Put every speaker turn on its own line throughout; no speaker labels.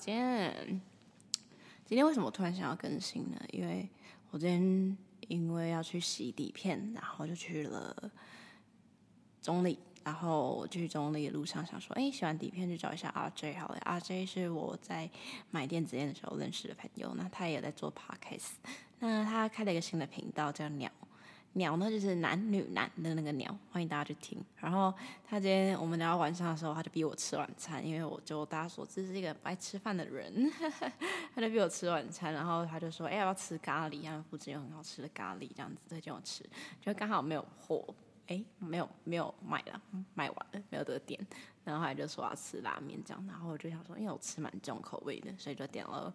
维多，好久不见。今天为什么突然想要更新呢？因为我今天因为要去洗底片，然后就去了中立。然后我去中立的路上想说，哎，洗完底片去找一下 RJ 好了。RJ 是我在买电子烟的时候认识的朋友，那他也在做 Podcast。那他开了一个新的频道叫鸟。鸟呢，就是男女男的那个鸟，欢迎大家去听。然后他今天我们聊到晚上的时候，他就逼我吃晚餐，因为我就大家所知是一个不爱吃饭的人，他就逼我吃晚餐。然后他就说：“哎，要不要吃咖喱？因为附近有很好吃的咖喱，这样子推荐我吃。”就刚好没有货，哎，没有没有卖了，卖完了，没有得点。然后他就说要吃拉面这样，然后我就想说，因为我吃蛮重口味的，所以就点了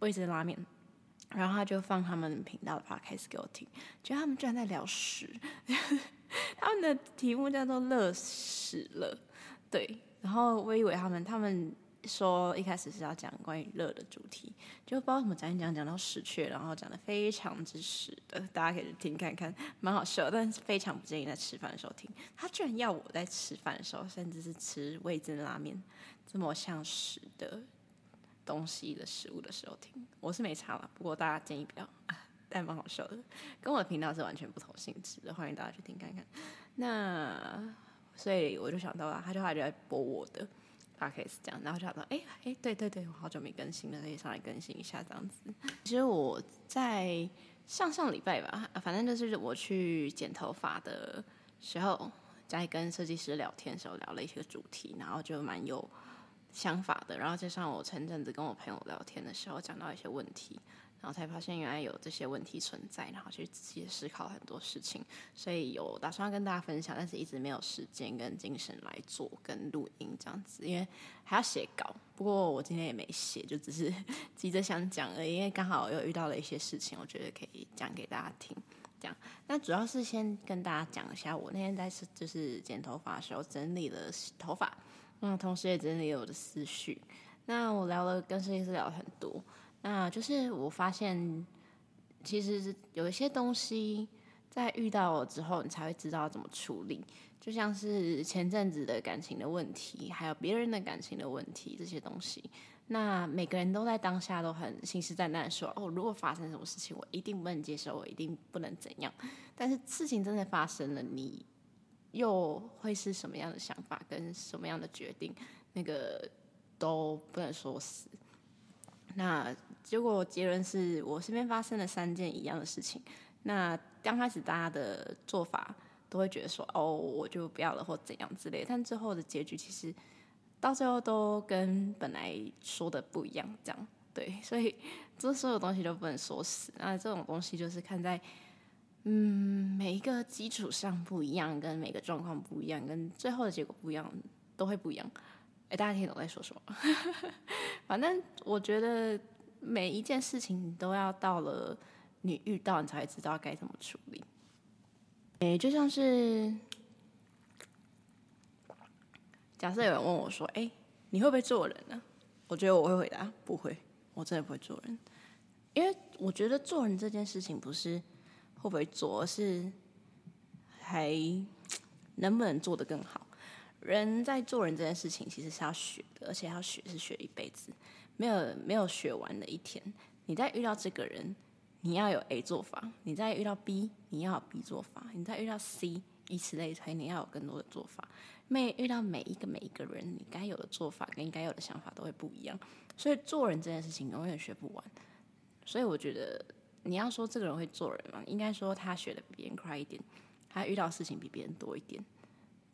味噌拉面。然后他就放他们频道的 podcast 给我听，觉得他们居然在聊屎，他们的题目叫做“乐屎了”，对。然后我以为他们他们说一开始是要讲关于乐的主题，就不知道怎么讲一讲讲到屎去，然后讲的非常之屎的，大家可以听看看，蛮好笑，但是非常不建议在吃饭的时候听。他居然要我在吃饭的时候，甚至是吃味噌拉面这么像屎的。东西的食物的时候听，我是没查了。不过大家建议不要，但蛮好笑的，跟我的频道是完全不同性质的，欢迎大家去听看看。那所以我就想到了，他就还在播我的 podcast 这样，然后就想到，哎、哎、欸，对对对，我好久没更新了，可以上来更新一下这样子。其实我在上上礼拜吧，反正就是我去剪头发的时候，在跟设计师聊天的时候聊了一些主题，然后就蛮有。想法的，然后加上我前阵子跟我朋友聊天的时候，讲到一些问题，然后才发现原来有这些问题存在，然后去仔细思考很多事情，所以有打算要跟大家分享，但是一直没有时间跟精神来做跟录音这样子，因为还要写稿。不过我今天也没写，就只是 急着想讲而已，因为刚好又遇到了一些事情，我觉得可以讲给大家听。这样，那主要是先跟大家讲一下，我那天在就是剪头发的时候整理了头发。嗯，同时也整理了我的思绪。那我聊了跟设计师聊了很多，那就是我发现，其实有一些东西在遇到了之后，你才会知道怎么处理。就像是前阵子的感情的问题，还有别人的感情的问题，这些东西。那每个人都在当下都很信誓旦旦说：“哦，如果发生什么事情，我一定不能接受，我一定不能怎样。”但是事情真的发生了，你。又会是什么样的想法跟什么样的决定？那个都不能说死。那结果结论是我身边发生了三件一样的事情。那刚开始大家的做法都会觉得说：“哦，我就不要了，或怎样之类。”但最后的结局其实到最后都跟本来说的不一样。这样对，所以 这所有东西都不能说死。那这种东西就是看在。嗯，每一个基础上不一样，跟每个状况不一样，跟最后的结果不一样，都会不一样。哎，大家听懂我在说什么？反正我觉得每一件事情都要到了你遇到，你才会知道该怎么处理。哎，就像是假设有人问我说：“哎，你会不会做人呢？”我觉得我会回答：“不会，我真的不会做人。”因为我觉得做人这件事情不是。会不会做，而是还能不能做得更好？人在做人这件事情，其实是要学的，而且要学是学一辈子，没有没有学完的一天。你在遇到这个人，你要有 A 做法；你在遇到 B，你要有 B 做法；你在遇到 C，以此类推，你要有更多的做法。每遇到每一个每一个人，你该有的做法跟你该有的想法都会不一样。所以做人这件事情永远学不完。所以我觉得。你要说这个人会做人吗？应该说他学的比别人快一点，他遇到事情比别人多一点，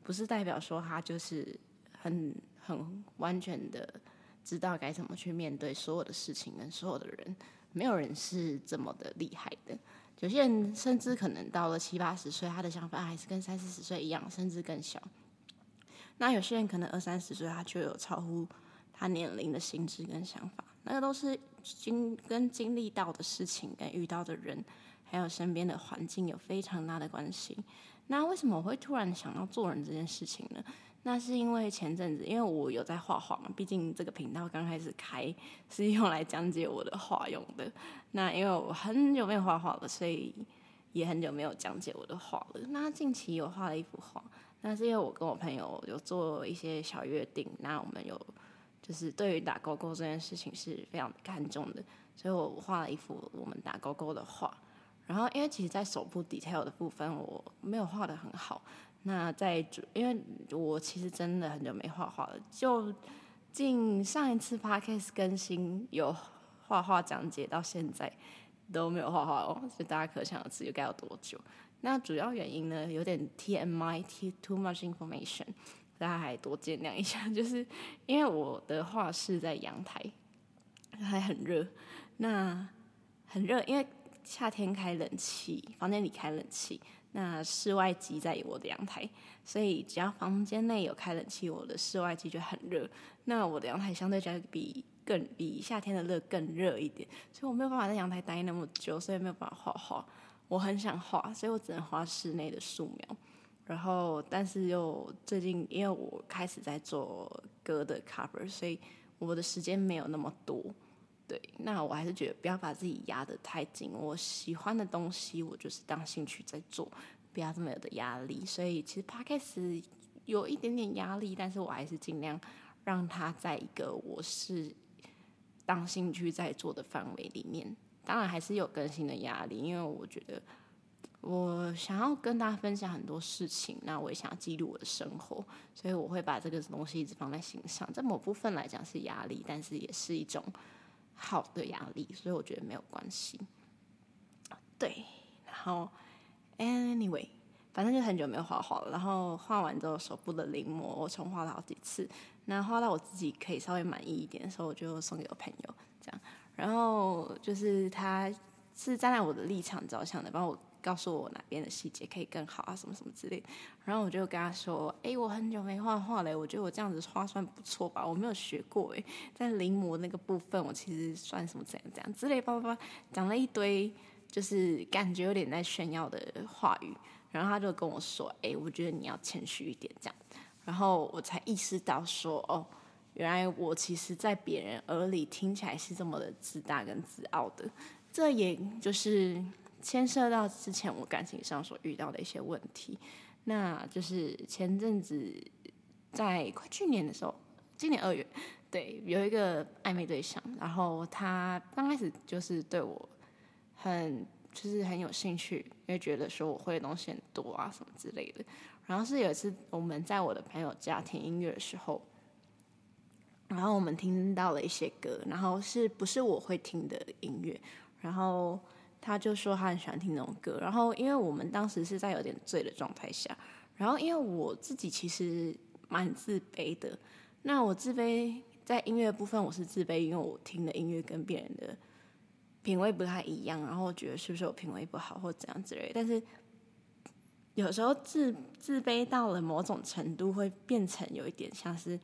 不是代表说他就是很很完全的知道该怎么去面对所有的事情跟所有的人。没有人是这么的厉害的。有些人甚至可能到了七八十岁，他的想法还是跟三四十岁一样，甚至更小。那有些人可能二三十岁，他就有超乎他年龄的心智跟想法。那个都是经跟经历到的事情，跟遇到的人，还有身边的环境有非常大的关系。那为什么我会突然想到做人这件事情呢？那是因为前阵子，因为我有在画画嘛，毕竟这个频道刚开始开是用来讲解我的画用的。那因为我很久没有画画了，所以也很久没有讲解我的画了。那近期有画了一幅画，那是因为我跟我朋友有做一些小约定，那我们有。就是对于打勾勾这件事情是非常看重的，所以我画了一幅我们打勾勾的画。然后，因为其实，在手部 detail 的部分，我没有画得很好。那在主，因为我其实真的很久没画画了，就近上一次 podcast 更新有画画讲解，到现在都没有画画哦，所以大家可想而知又该有多久。那主要原因呢，有点 TMI，too much information，大家还多见谅一下。就是因为我的画室在阳台，还很热，那很热，因为。夏天开冷气，房间里开冷气，那室外机在我的阳台，所以只要房间内有开冷气，我的室外机就很热。那我的阳台相对来比更比夏天的热更热一点，所以我没有办法在阳台待那么久，所以没有办法画画。我很想画，所以我只能画室内的素描。然后，但是又最近因为我开始在做歌的 cover，所以我的时间没有那么多。对，那我还是觉得不要把自己压得太紧。我喜欢的东西，我就是当兴趣在做，不要这么有的压力。所以其实 Podcast 有一点点压力，但是我还是尽量让它在一个我是当兴趣在做的范围里面。当然还是有更新的压力，因为我觉得我想要跟大家分享很多事情，那我也想要记录我的生活，所以我会把这个东西一直放在心上。在某部分来讲是压力，但是也是一种。好的压力，所以我觉得没有关系。对，然后 anyway，反正就很久没有画画了。然后画完之后，手部的临摹我重画了好几次。那画到我自己可以稍微满意一点的时候，我就送给我朋友这样。然后就是他是站在我的立场着想的，帮我。告诉我哪边的细节可以更好啊，什么什么之类。然后我就跟他说：“哎，我很久没画画了，我觉得我这样子画算不错吧？我没有学过哎，在临摹那个部分，我其实算什么怎样怎样之类，叭叭叭讲了一堆，就是感觉有点在炫耀的话语。然后他就跟我说：‘哎，我觉得你要谦虚一点，这样。’然后我才意识到说：‘哦，原来我其实，在别人耳里听起来是这么的自大跟自傲的。’这也就是。”牵涉到之前我感情上所遇到的一些问题，那就是前阵子在快去年的时候，今年二月，对，有一个暧昧对象，然后他刚开始就是对我很就是很有兴趣，因为觉得说我会的东西很多啊什么之类的。然后是有一次我们在我的朋友家听音乐的时候，然后我们听到了一些歌，然后是不是我会听的音乐，然后。他就说他很喜欢听那种歌，然后因为我们当时是在有点醉的状态下，然后因为我自己其实蛮自卑的，那我自卑在音乐部分我是自卑，因为我听的音乐跟别人的品味不太一样，然后我觉得是不是我品味不好或怎样之类，但是有时候自自卑到了某种程度，会变成有一点像是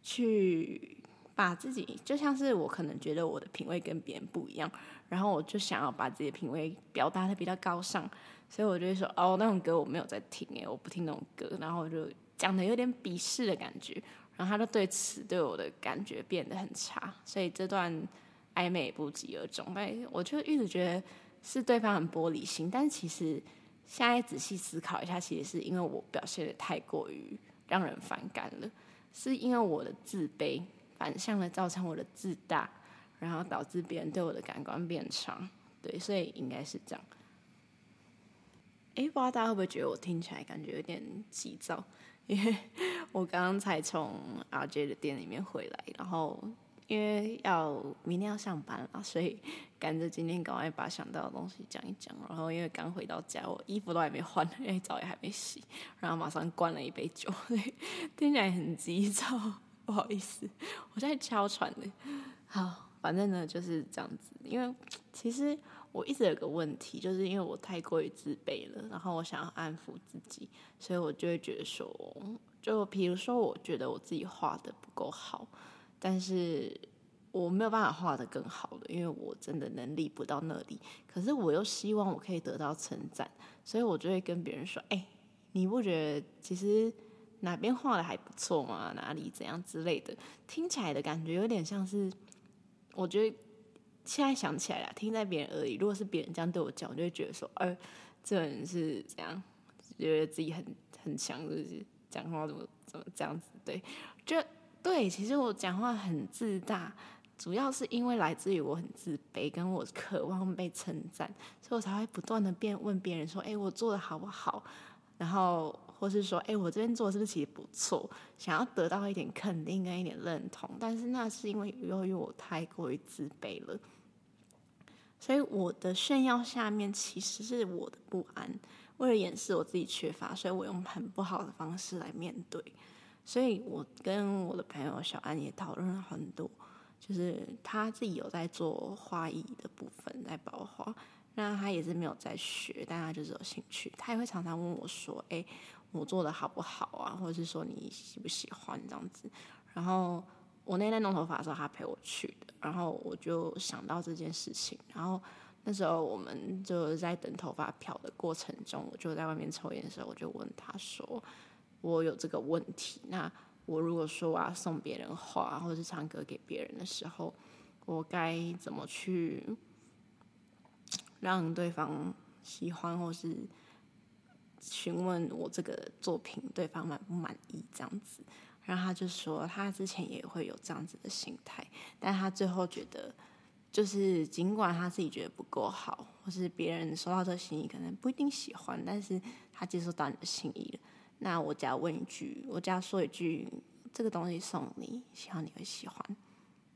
去。把自己就像是我可能觉得我的品味跟别人不一样，然后我就想要把自己的品味表达的比较高尚，所以我就会说哦，那种歌我没有在听哎，我不听那种歌，然后我就讲的有点鄙视的感觉，然后他就对此对我的感觉变得很差，所以这段暧昧不疾而终。哎，我就一直觉得是对方很玻璃心，但其实现在仔细思考一下，其实是因为我表现的太过于让人反感了，是因为我的自卑。反向的造成我的自大，然后导致别人对我的感官变差，对，所以应该是这样。哎，不知道大家会不会觉得我听起来感觉有点急躁？因为我刚刚才从 RJ 的店里面回来，然后。因为要明天要上班了，所以赶着今天赶快把想到的东西讲一讲。然后因为刚回到家，我衣服都还没换，因为澡也还没洗，然后马上灌了一杯酒，所以听起来很急躁，不好意思，我在娇喘的。好，反正呢就是这样子。因为其实我一直有个问题，就是因为我太过于自卑了，然后我想要安抚自己，所以我就会觉得说，就比如说，我觉得我自己画的不够好。但是我没有办法画得更好的，因为我真的能力不到那里。可是我又希望我可以得到称赞，所以我就会跟别人说：“哎，你不觉得其实哪边画的还不错吗？哪里怎样之类的？”听起来的感觉有点像是，我觉得现在想起来了，听在别人耳里，如果是别人这样对我讲，我就会觉得说：“哎，这人是这样？觉得自己很很强，就是讲话怎么怎么这样子？”对，就。对，其实我讲话很自大，主要是因为来自于我很自卑，跟我渴望被称赞，所以我才会不断的变问别人说：“哎，我做的好不好？”然后或是说：“哎，我这边做的是不是其实不错？”想要得到一点肯定跟一点认同，但是那是因为由于我太过于自卑了，所以我的炫耀下面其实是我的不安。为了掩饰我自己缺乏，所以我用很不好的方式来面对。所以我跟我的朋友小安也讨论了很多，就是他自己有在做花艺的部分，在包花，那他也是没有在学，但他就是有兴趣。他也会常常问我说：“哎，我做的好不好啊？或者是说你喜不喜欢这样子？”然后我那天弄头发的时候，他陪我去的，然后我就想到这件事情，然后。那时候我们就在等头发漂的过程中，我就在外面抽烟的时候，我就问他说：“我有这个问题，那我如果说我要送别人花，或者是唱歌给别人的时候，我该怎么去让对方喜欢，或是询问我这个作品对方满不满意这样子？”然后他就说，他之前也会有这样子的心态，但他最后觉得。就是尽管他自己觉得不够好，或是别人收到这个心意可能不一定喜欢，但是他接受到你的心意了。那我只要问一句，我只要说一句，这个东西送你，希望你会喜欢，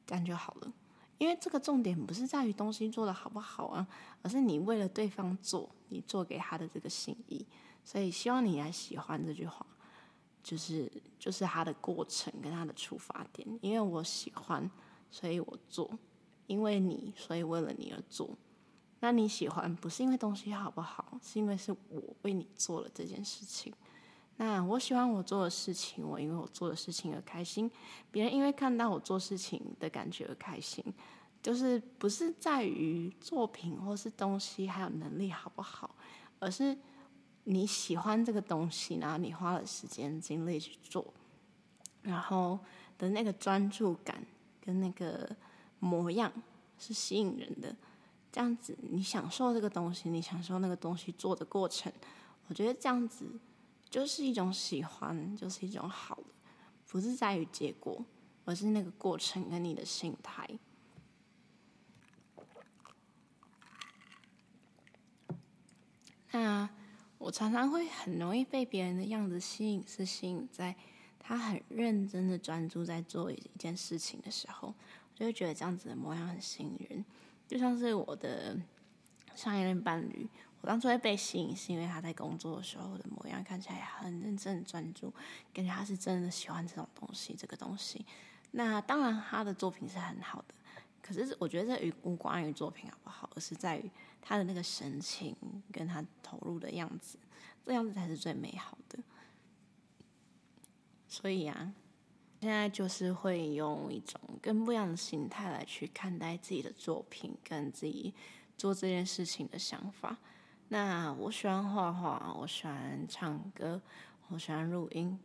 这样就好了。因为这个重点不是在于东西做得好不好啊，而是你为了对方做，你做给他的这个心意。所以希望你来喜欢这句话，就是就是他的过程跟他的出发点。因为我喜欢，所以我做。因为你，所以为了你而做。那你喜欢不是因为东西好不好，是因为是我为你做了这件事情。那我喜欢我做的事情，我因为我做的事情而开心。别人因为看到我做事情的感觉而开心，就是不是在于作品或是东西还有能力好不好，而是你喜欢这个东西，然后你花了时间精力去做，然后的那个专注感跟那个。模样是吸引人的，这样子你享受这个东西，你享受那个东西做的过程，我觉得这样子就是一种喜欢，就是一种好的，不是在于结果，而是那个过程跟你的心态。那我常常会很容易被别人的样子吸引，是吸引在他很认真的专注在做一件事情的时候。我就会觉得这样子的模样很吸引人，就像是我的上一任伴侣，我当初会被吸引，是因为他在工作的时候的模样看起来很认真、专注，感觉他是真的喜欢这种东西、这个东西。那当然，他的作品是很好的，可是我觉得这与无关于作品好不好，而是在于他的那个神情跟他投入的样子，这样子才是最美好的。所以啊。现在就是会用一种更不一样的心态来去看待自己的作品，跟自己做这件事情的想法。那我喜欢画画，我喜欢唱歌，我喜欢录音，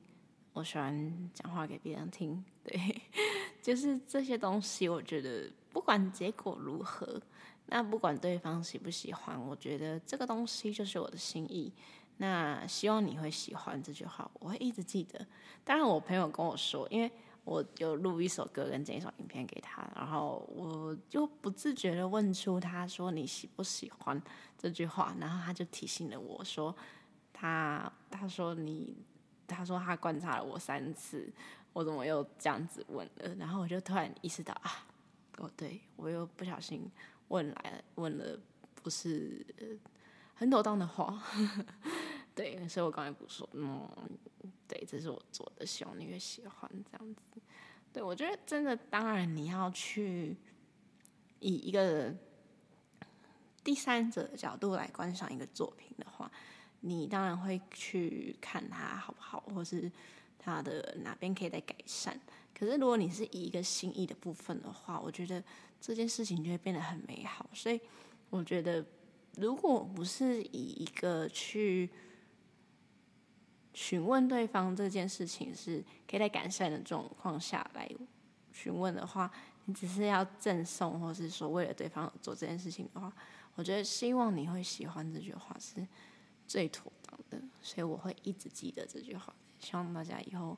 我喜欢讲话给别人听。对，就是这些东西。我觉得不管结果如何，那不管对方喜不喜欢，我觉得这个东西就是我的心意。那希望你会喜欢这句话，我会一直记得。当然，我朋友跟我说，因为我有录一首歌跟剪一首影片给他，然后我就不自觉的问出他说，你喜不喜欢这句话，然后他就提醒了我说，他他说你，他说他观察了我三次，我怎么又这样子问了？然后我就突然意识到啊，哦，对，我又不小心问来了，问了不是很妥当的话。对，所以我刚才不说，嗯，对，这是我做的，希望你会喜欢这样子。对，我觉得真的，当然你要去以一个第三者的角度来观赏一个作品的话，你当然会去看它好不好，或是它的哪边可以再改善。可是如果你是以一个心意的部分的话，我觉得这件事情就会变得很美好。所以我觉得，如果不是以一个去询问对方这件事情是可以在改善的状况下来询问的话，你只是要赠送，或是说为了对方做这件事情的话，我觉得希望你会喜欢这句话是最妥当的，所以我会一直记得这句话。希望大家以后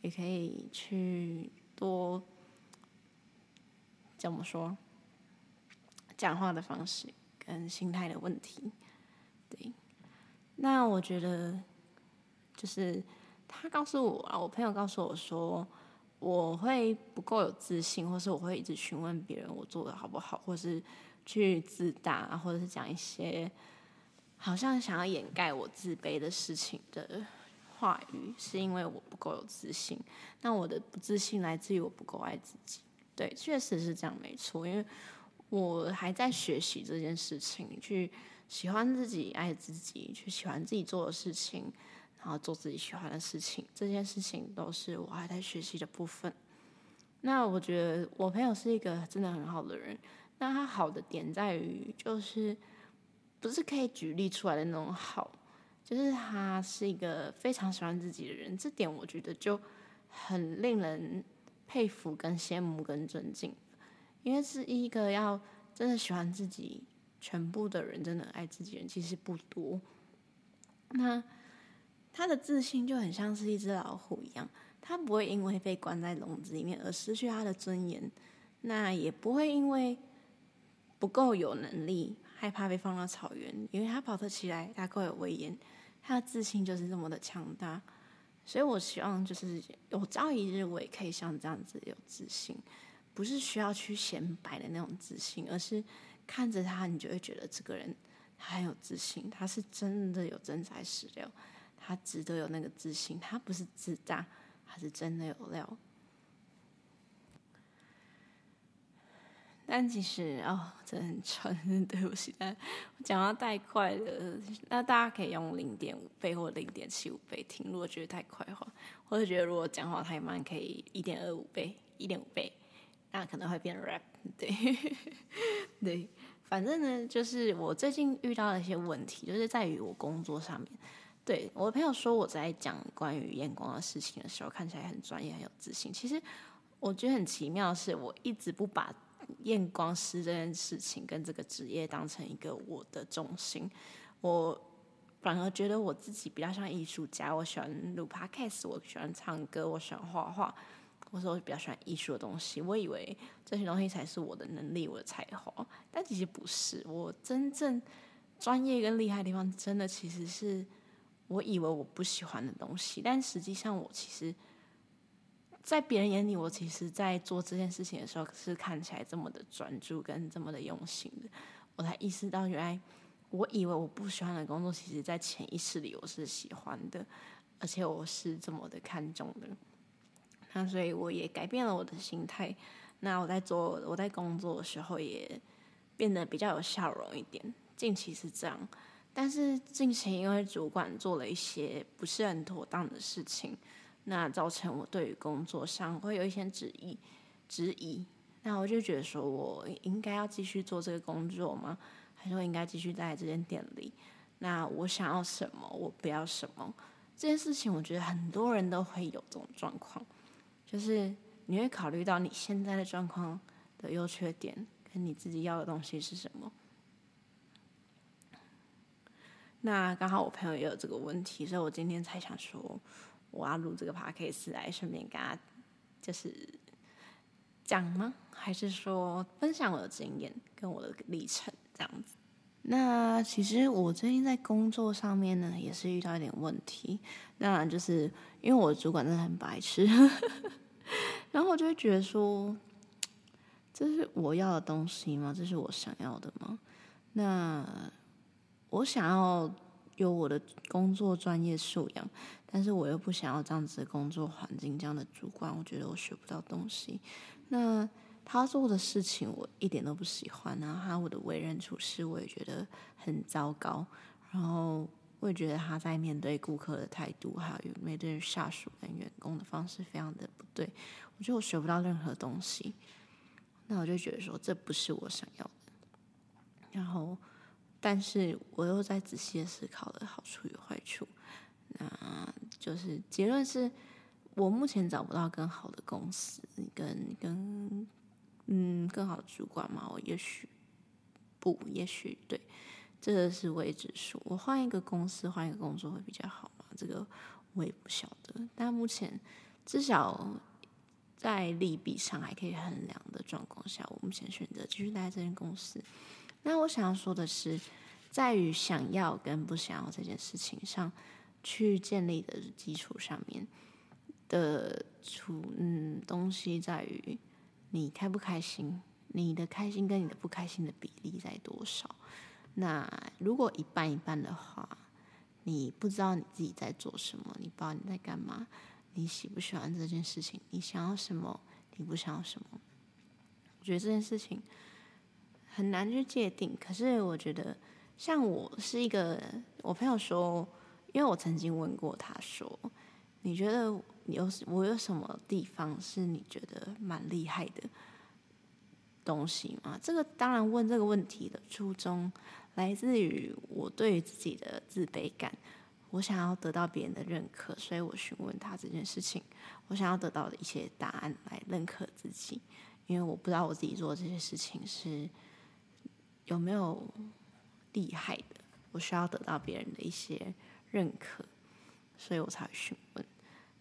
也可以去多怎么说，讲话的方式跟心态的问题。对，那我觉得就是他告诉我啊，我朋友告诉我说，我会不够有自信，或是我会一直询问别人我做的好不好，或是去自大，或者是讲一些好像想要掩盖我自卑的事情的话语，是因为我不够有自信。那我的不自信来自于我不够爱自己。对，确实是这样，没错，因为我还在学习这件事情，去。喜欢自己，爱自己，去喜欢自己做的事情，然后做自己喜欢的事情，这件事情都是我还在学习的部分。那我觉得我朋友是一个真的很好的人。那他好的点在于，就是不是可以举例出来的那种好，就是他是一个非常喜欢自己的人。这点我觉得就很令人佩服、跟羡慕、跟尊敬，因为是一个要真的喜欢自己。全部的人真的爱自己人其实不多。那他的自信就很像是一只老虎一样，他不会因为被关在笼子里面而失去他的尊严，那也不会因为不够有能力害怕被放到草原，因为他跑得起来，他够有威严，他的自信就是这么的强大。所以我希望就是有朝一日我也可以像这样子有自信，不是需要去显摆的那种自信，而是。看着他，你就会觉得这个人他很有自信，他是真的有真材实料，他值得有那个自信，他不是自大，他是真的有料。但其实哦，真的很蠢，对不起，但我讲话太快了，那大家可以用零点五倍或零点七五倍听，如果觉得太快的话，或者觉得如果讲话太慢，可以一点二五倍、一点五倍，那可能会变 rap，对，对。反正呢，就是我最近遇到的一些问题，就是在于我工作上面。对，我的朋友说我在讲关于验光的事情的时候，看起来很专业、很有自信。其实我觉得很奇妙的是，我一直不把验光师这件事情跟这个职业当成一个我的重心。我反而觉得我自己比较像艺术家，我喜欢录 podcast，我喜欢唱歌，我喜欢画画。我说我比较喜欢艺术的东西，我以为这些东西才是我的能力、我的才华，但其实不是。我真正专业跟厉害的地方，真的其实是我以为我不喜欢的东西，但实际上我其实，在别人眼里，我其实在做这件事情的时候，是看起来这么的专注跟这么的用心的。我才意识到，原来我以为我不喜欢的工作，其实在潜意识里我是喜欢的，而且我是这么的看重的。那所以我也改变了我的心态。那我在做我在工作的时候也变得比较有笑容一点。近期是这样，但是近期因为主管做了一些不是很妥当的事情，那造成我对于工作上会有一些质疑质疑。那我就觉得说，我应该要继续做这个工作吗？还是我应该继续待在这间店里？那我想要什么？我不要什么？这件事情，我觉得很多人都会有这种状况。就是你会考虑到你现在的状况的优缺点，跟你自己要的东西是什么。那刚好我朋友也有这个问题，所以我今天才想说，我要录这个 podcast 来顺便跟他就是讲吗？还是说分享我的经验跟我的历程这样子？那其实我最近在工作上面呢，也是遇到一点问题。当然，就是因为我的主管真的很白痴，然后我就会觉得说，这是我要的东西吗？这是我想要的吗？那我想要有我的工作专业素养，但是我又不想要这样子的工作环境，这样的主管，我觉得我学不到东西。那他做的事情我一点都不喜欢，然后他我的为人处事我也觉得很糟糕，然后我也觉得他在面对顾客的态度，还有面对下属跟员工的方式非常的不对，我觉得我学不到任何东西，那我就觉得说这不是我想要的，然后但是我又在仔细的思考了好处与坏处，那就是结论是我目前找不到更好的公司跟跟。嗯，更好的主管嘛，我也许不，也许对，这个是未知数。我换一个公司，换一个工作会比较好吗？这个我也不晓得。但目前至少在利弊上还可以衡量的状况下，我目前选择继续待在这间公司。那我想要说的是，在于想要跟不想要这件事情上去建立的基础上面的处嗯东西，在于你开不开心，你的开心跟你的不开心的比例在多少？那如果一半一半的话，你不知道你自己在做什么，你不知道你在干嘛，你喜不喜欢这件事情，你想要什么，你不想要什么？我觉得这件事情很难去界定。可是我觉得，像我是一个，我朋友说，因为我曾经问过他说，你觉得有我有什么地方是你觉得蛮厉害的东西吗？这个当然问这个问题的初衷。来自于我对于自己的自卑感，我想要得到别人的认可，所以我询问他这件事情。我想要得到的一些答案来认可自己，因为我不知道我自己做这些事情是有没有厉害的，我需要得到别人的一些认可，所以我才询问。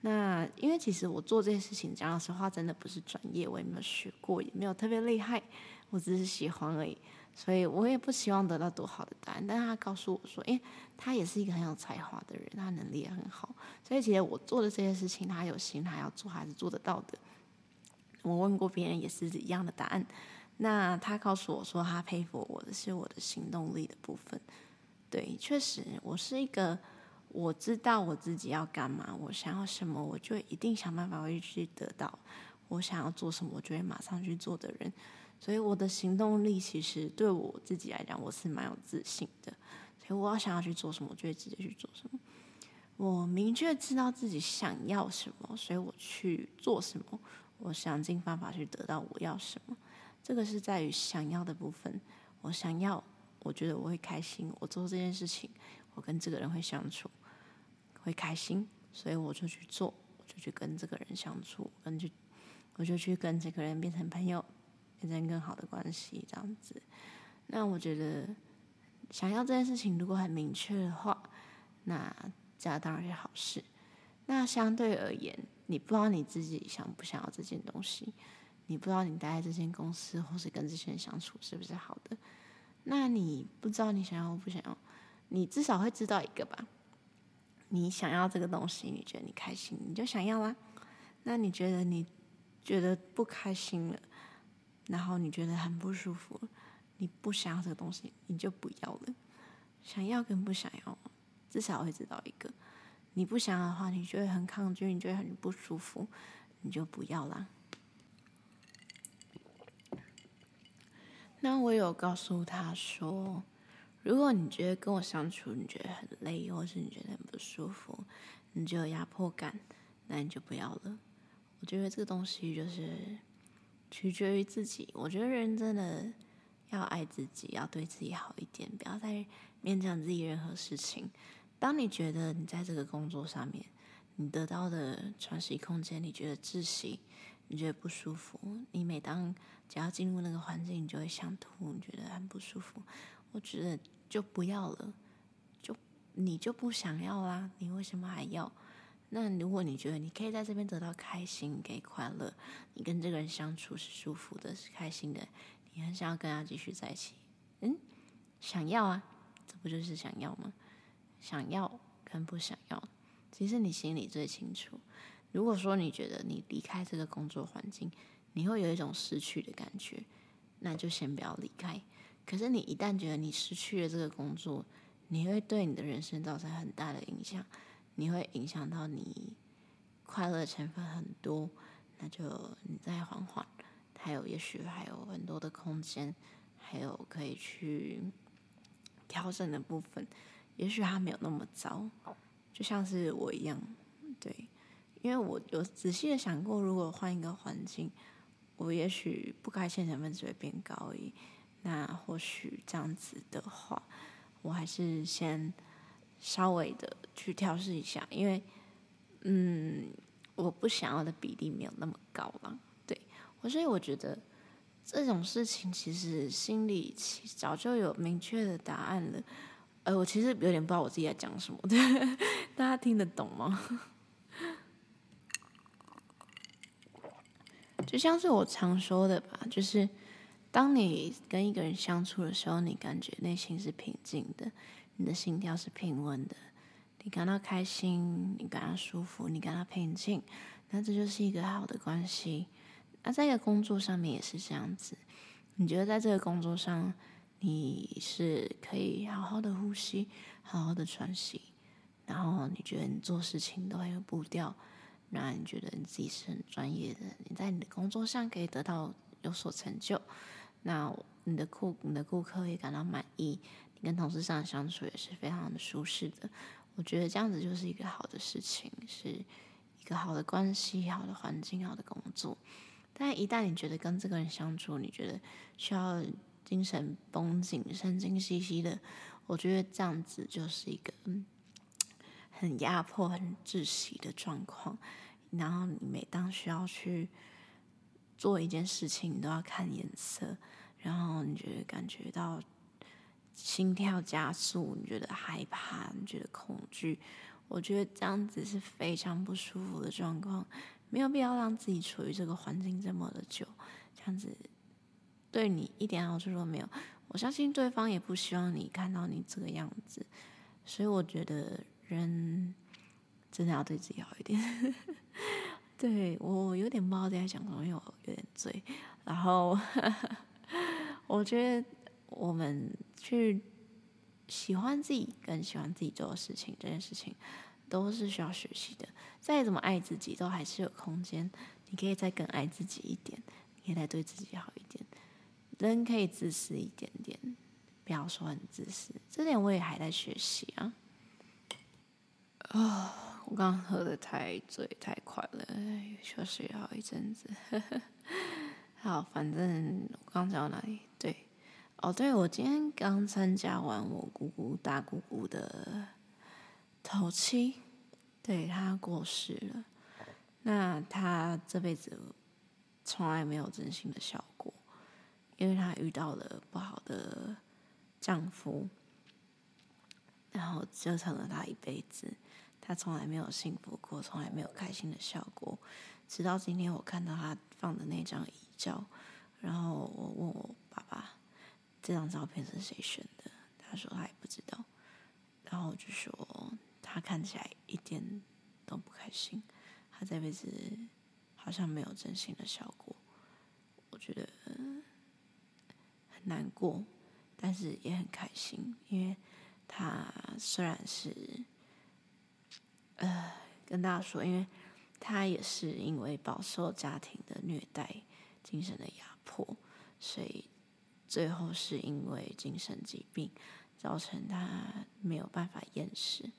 那因为其实我做这些事情，讲老实话，真的不是专业，我也没有学过，也没有特别厉害，我只是喜欢而已。所以我也不希望得到多好的答案，但他告诉我说，诶，他也是一个很有才华的人，他能力也很好，所以其实我做的这些事情，他有心，他要做，还是做得到的。我问过别人也是一样的答案，那他告诉我说，他佩服我的是我的行动力的部分。对，确实，我是一个我知道我自己要干嘛，我想要什么，我就一定想办法会去得到。我想要做什么，我就会马上去做的人。所以我的行动力其实对我自己来讲，我是蛮有自信的。所以我要想要去做什么，我就会直接去做什么。我明确知道自己想要什么，所以我去做什么。我想尽办法去得到我要什么。这个是在于想要的部分。我想要，我觉得我会开心。我做这件事情，我跟这个人会相处，会开心，所以我就去做，我就去跟这个人相处，跟就我就去跟这个人变成朋友。变成更好的关系，这样子。那我觉得，想要这件事情如果很明确的话，那这当然是好事。那相对而言，你不知道你自己想不想要这件东西，你不知道你待在这间公司或是跟这些人相处是不是好的，那你不知道你想要或不想要，你至少会知道一个吧。你想要这个东西，你觉得你开心，你就想要啦。那你觉得你觉得不开心了？然后你觉得很不舒服，你不想要这个东西，你就不要了。想要跟不想要，至少会知道一个。你不想要的话，你觉得很抗拒，你觉得很不舒服，你就不要啦。那我有告诉他说，如果你觉得跟我相处你觉得很累，或是你觉得很不舒服，你就有压迫感，那你就不要了。我觉得这个东西就是。取决于自己，我觉得人真的要爱自己，要对自己好一点，不要再勉强自己任何事情。当你觉得你在这个工作上面，你得到的喘息空间，你觉得窒息，你觉得不舒服，你每当只要进入那个环境，你就会想吐，你觉得很不舒服，我觉得就不要了，就你就不想要啦，你为什么还要？那如果你觉得你可以在这边得到开心、给快乐，你跟这个人相处是舒服的、是开心的，你很想要跟他继续在一起，嗯，想要啊，这不就是想要吗？想要跟不想要，其实你心里最清楚。如果说你觉得你离开这个工作环境，你会有一种失去的感觉，那就先不要离开。可是你一旦觉得你失去了这个工作，你会对你的人生造成很大的影响。你会影响到你快乐成分很多，那就你再缓缓，还有也许还有很多的空间，还有可以去调整的部分，也许它没有那么糟，就像是我一样，对，因为我有仔细的想过，如果换一个环境，我也许不开心成分只会变高而已，那或许这样子的话，我还是先。稍微的去调试一下，因为，嗯，我不想要的比例没有那么高了，对，我所以我觉得这种事情其实心里早就有明确的答案了，呃，我其实有点不知道我自己在讲什么，对，大家听得懂吗？就像是我常说的吧，就是当你跟一个人相处的时候，你感觉内心是平静的，你的心跳是平稳的，你感到开心，你感到舒服，你感到平静，那这就是一个好的关系。那在一个工作上面也是这样子，你觉得在这个工作上，你是可以好好的呼吸，好好的喘息，然后你觉得你做事情都很有步调，那你觉得你自己是很专业的，你在你的工作上可以得到有所成就，那你的顾你的顾客也感到满意，你跟同事上相处也是非常的舒适的，我觉得这样子就是一个好的事情，是一个好的关系、好的环境、好的工作。但一旦你觉得跟这个人相处，你觉得需要精神绷紧、神经兮兮的，我觉得这样子就是一个很压迫、很窒息的状况。然后你每当需要去做一件事情，你都要看颜色，然后你觉得感觉到心跳加速，你觉得害怕，你觉得恐惧，我觉得这样子是非常不舒服的状况。没有必要让自己处于这个环境这么的久，这样子对你一点好处都没有。我相信对方也不希望你看到你这个样子，所以我觉得人真的要对自己好一点。对，我有点不知道在讲什么，因为我有点醉。然后 我觉得我们去喜欢自己，跟喜欢自己做的事情，这件事情。都是需要学习的，再怎么爱自己，都还是有空间。你可以再更爱自己一点，你可以再对自己好一点。人可以自私一点点，不要说很自私。这点我也还在学习啊。啊、我刚喝得太醉太快了，休息好一阵子。好，反正我刚讲到哪里？哦，对，我今天刚参加完我姑姑大姑姑的。头七，对，她过世了。那她这辈子从来没有真心的笑过，因为她遇到了不好的丈夫，然后折腾了他一辈子。他从来没有幸福过，从来没有开心的笑过。直到今天，我看到他放的那张遗照，然后我问我爸爸，这张照片是谁选的？他说他也不知道。然后就说。他看起来一点都不开心，他这辈子好像没有真心的笑过，我觉得很难过，但是也很开心，因为他虽然是，呃，跟大家说，因为他也是因为饱受家庭的虐待、精神的压迫，所以最后是因为精神疾病造成他没有办法厌食。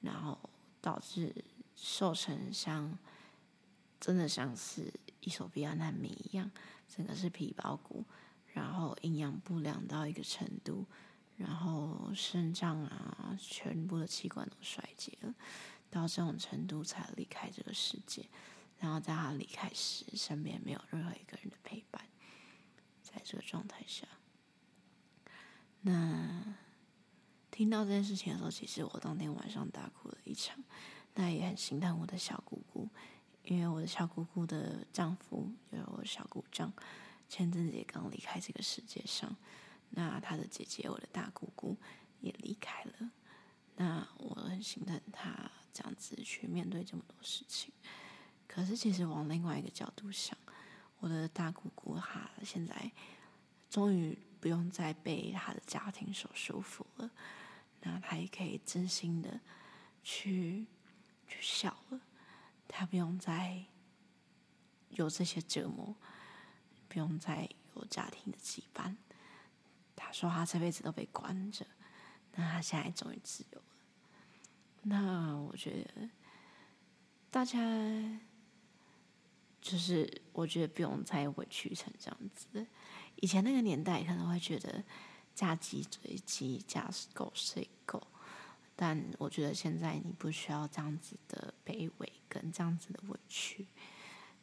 然后导致瘦成像，真的像是衣索比亚难民一样，整个是皮包骨，然后营养不良到一个程度，然后肾脏啊，全部的器官都衰竭了，到这种程度才离开这个世界。然后在他离开时，身边没有任何一个人的陪伴，在这个状态下，那。听到这件事情的时候，其实我当天晚上大哭了一场，那也很心疼我的小姑姑，因为我的小姑姑的丈夫就是我小姑丈，前阵子也刚离开这个世界上，那他的姐姐，我的大姑姑也离开了，那我很心疼她这样子去面对这么多事情。可是其实往另外一个角度想，我的大姑姑她现在终于不用再被她的家庭所束缚了。那她也可以真心的去去笑了，她不用再有这些折磨，不用再有家庭的羁绊。他说他这辈子都被关着，那他现在终于自由了。那我觉得大家就是，我觉得不用再委屈成这样子。以前那个年代可能会觉得。嫁鸡随鸡，嫁狗随狗，但我觉得现在你不需要这样子的卑微跟这样子的委屈。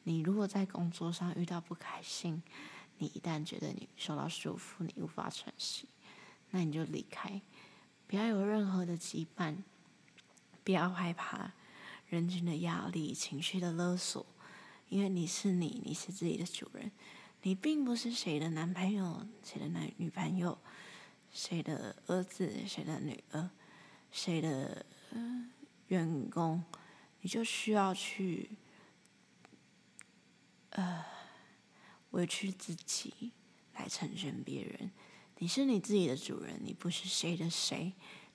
你如果在工作上遇到不开心，你一旦觉得你受到束缚，你无法喘息，那你就离开，不要有任何的羁绊，不要害怕人群的压力、情绪的勒索，因为你是你，你是自己的主人，你并不是谁的男朋友、谁的男女朋友、谁的儿子、谁的女儿、谁的员工，你就需要去呃委屈自己来成全别人。你是你自己的主人，你不是谁的谁，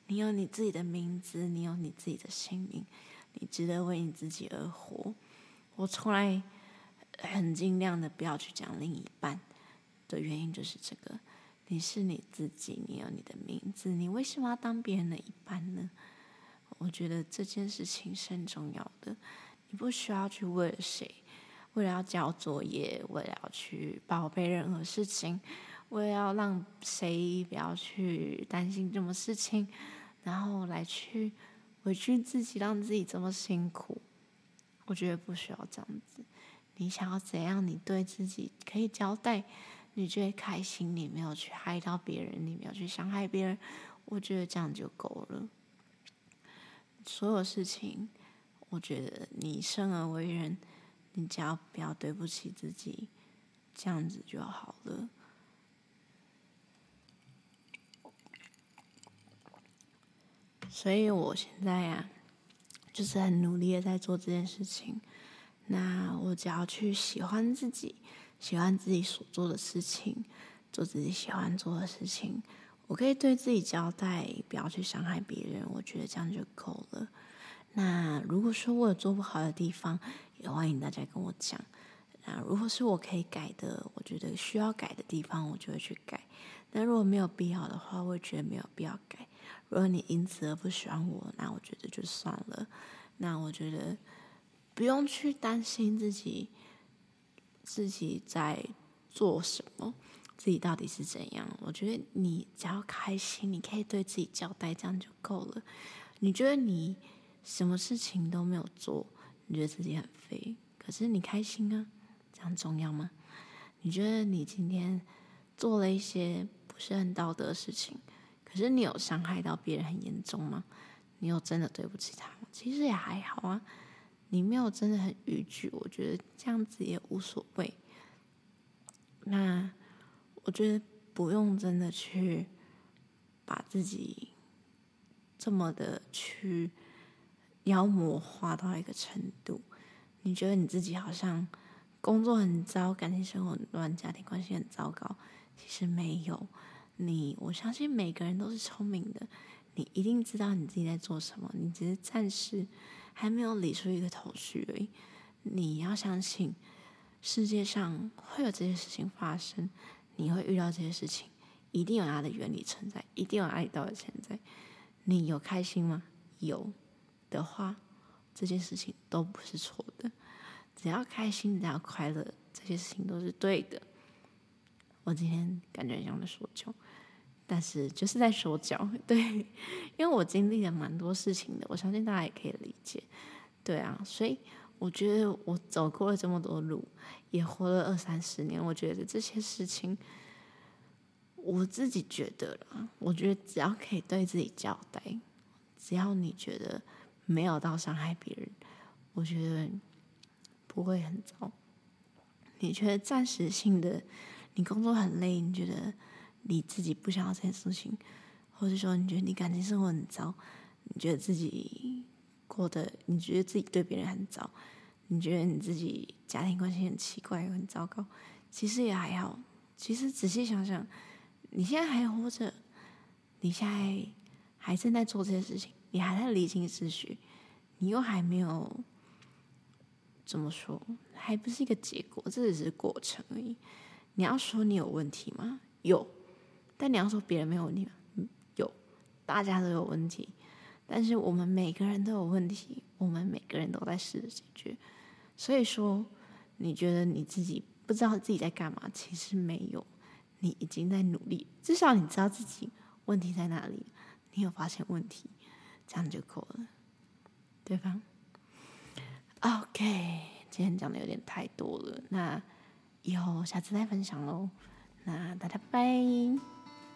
你有你自己的名字，你有你自己的姓名，你值得为你自己而活。我从来很尽量的不要去讲另一半的原因就是这个，你是你自己，你有你的名字，你为什么要当别人的一半呢？我觉得这件事情是很重要的，你不需要去为了谁，为了要交作业，为了要去报备任何事情。为了要让谁不要去担心这么事情，然后来去委屈自己，让自己这么辛苦。我觉得不需要这样子。你想要怎样，你对自己可以交代，你觉得开心，你没有去害到别人，你没有去伤害别人，我觉得这样就够了。所有事情，我觉得你生而为人，你只要不要对不起自己，这样子就好了。所以我现在呀、就是很努力的在做这件事情。那我只要去喜欢自己，喜欢自己所做的事情，做自己喜欢做的事情，我可以对自己交代，不要去伤害别人。我觉得这样就够了。那如果说我有做不好的地方，也欢迎大家跟我讲。那如果是我可以改的，我觉得需要改的地方，我就会去改。那如果没有必要的话，我也觉得没有必要改。如果你因此而不喜欢我，那我觉得就算了。那我觉得不用去担心自己自己在做什么，自己到底是怎样。我觉得你只要开心，你可以对自己交代，这样就够了。你觉得你什么事情都没有做，你觉得自己很废，可是你开心啊，这样重要吗？你觉得你今天做了一些不是很道德的事情？可是你有伤害到别人很严重吗？你有真的对不起他吗？其实也还好啊，你没有真的很逾矩，我觉得这样子也无所谓。那我觉得不用真的去把自己这么的去妖魔化到一个程度。你觉得你自己好像工作很糟，感情生活很乱，家庭关系很糟糕，其实没有。你，我相信每个人都是聪明的，你一定知道你自己在做什么，你只是暂时还没有理出一个头绪而已。你要相信，世界上会有这些事情发生，你会遇到这些事情，一定有它的原理存在，一定有爱到的存在。你有开心吗？有的话，这件事情都不是错的。只要开心，只要快乐，这些事情都是对的。我今天感觉像在说教，但是就是在说教，对，因为我经历了蛮多事情的，我相信大家也可以理解，对啊，所以我觉得我走过了这么多路，也活了二三十年，我觉得这些事情，我自己觉得啦，我觉得只要可以对自己交代，只要你觉得没有到伤害别人，我觉得不会很糟。你觉得暂时性的？你工作很累，你觉得你自己不想要这件事情，或者说你觉得你感情生活很糟，你觉得自己过得，你觉得自己对别人很糟，你觉得你自己家庭关系很奇怪，很糟糕，其实也还好。其实仔细想想，你现在还活着，你现在还正在做这些事情，你还在理清思绪，你又还没有怎么说，还不是一个结果，这只是过程而已。你要说你有问题吗？有，但你要说别人没有问题吗？嗯，有，大家都有问题，但是我们每个人都有问题，我们每个人都在试着解决。所以说，你觉得你自己不知道自己在干嘛？其实没有，你已经在努力，至少你知道自己问题在哪里，你有发现问题，这样就够了，对吧？OK，今天讲的有点太多了，那。以后下次再分享喽，那大家拜拜。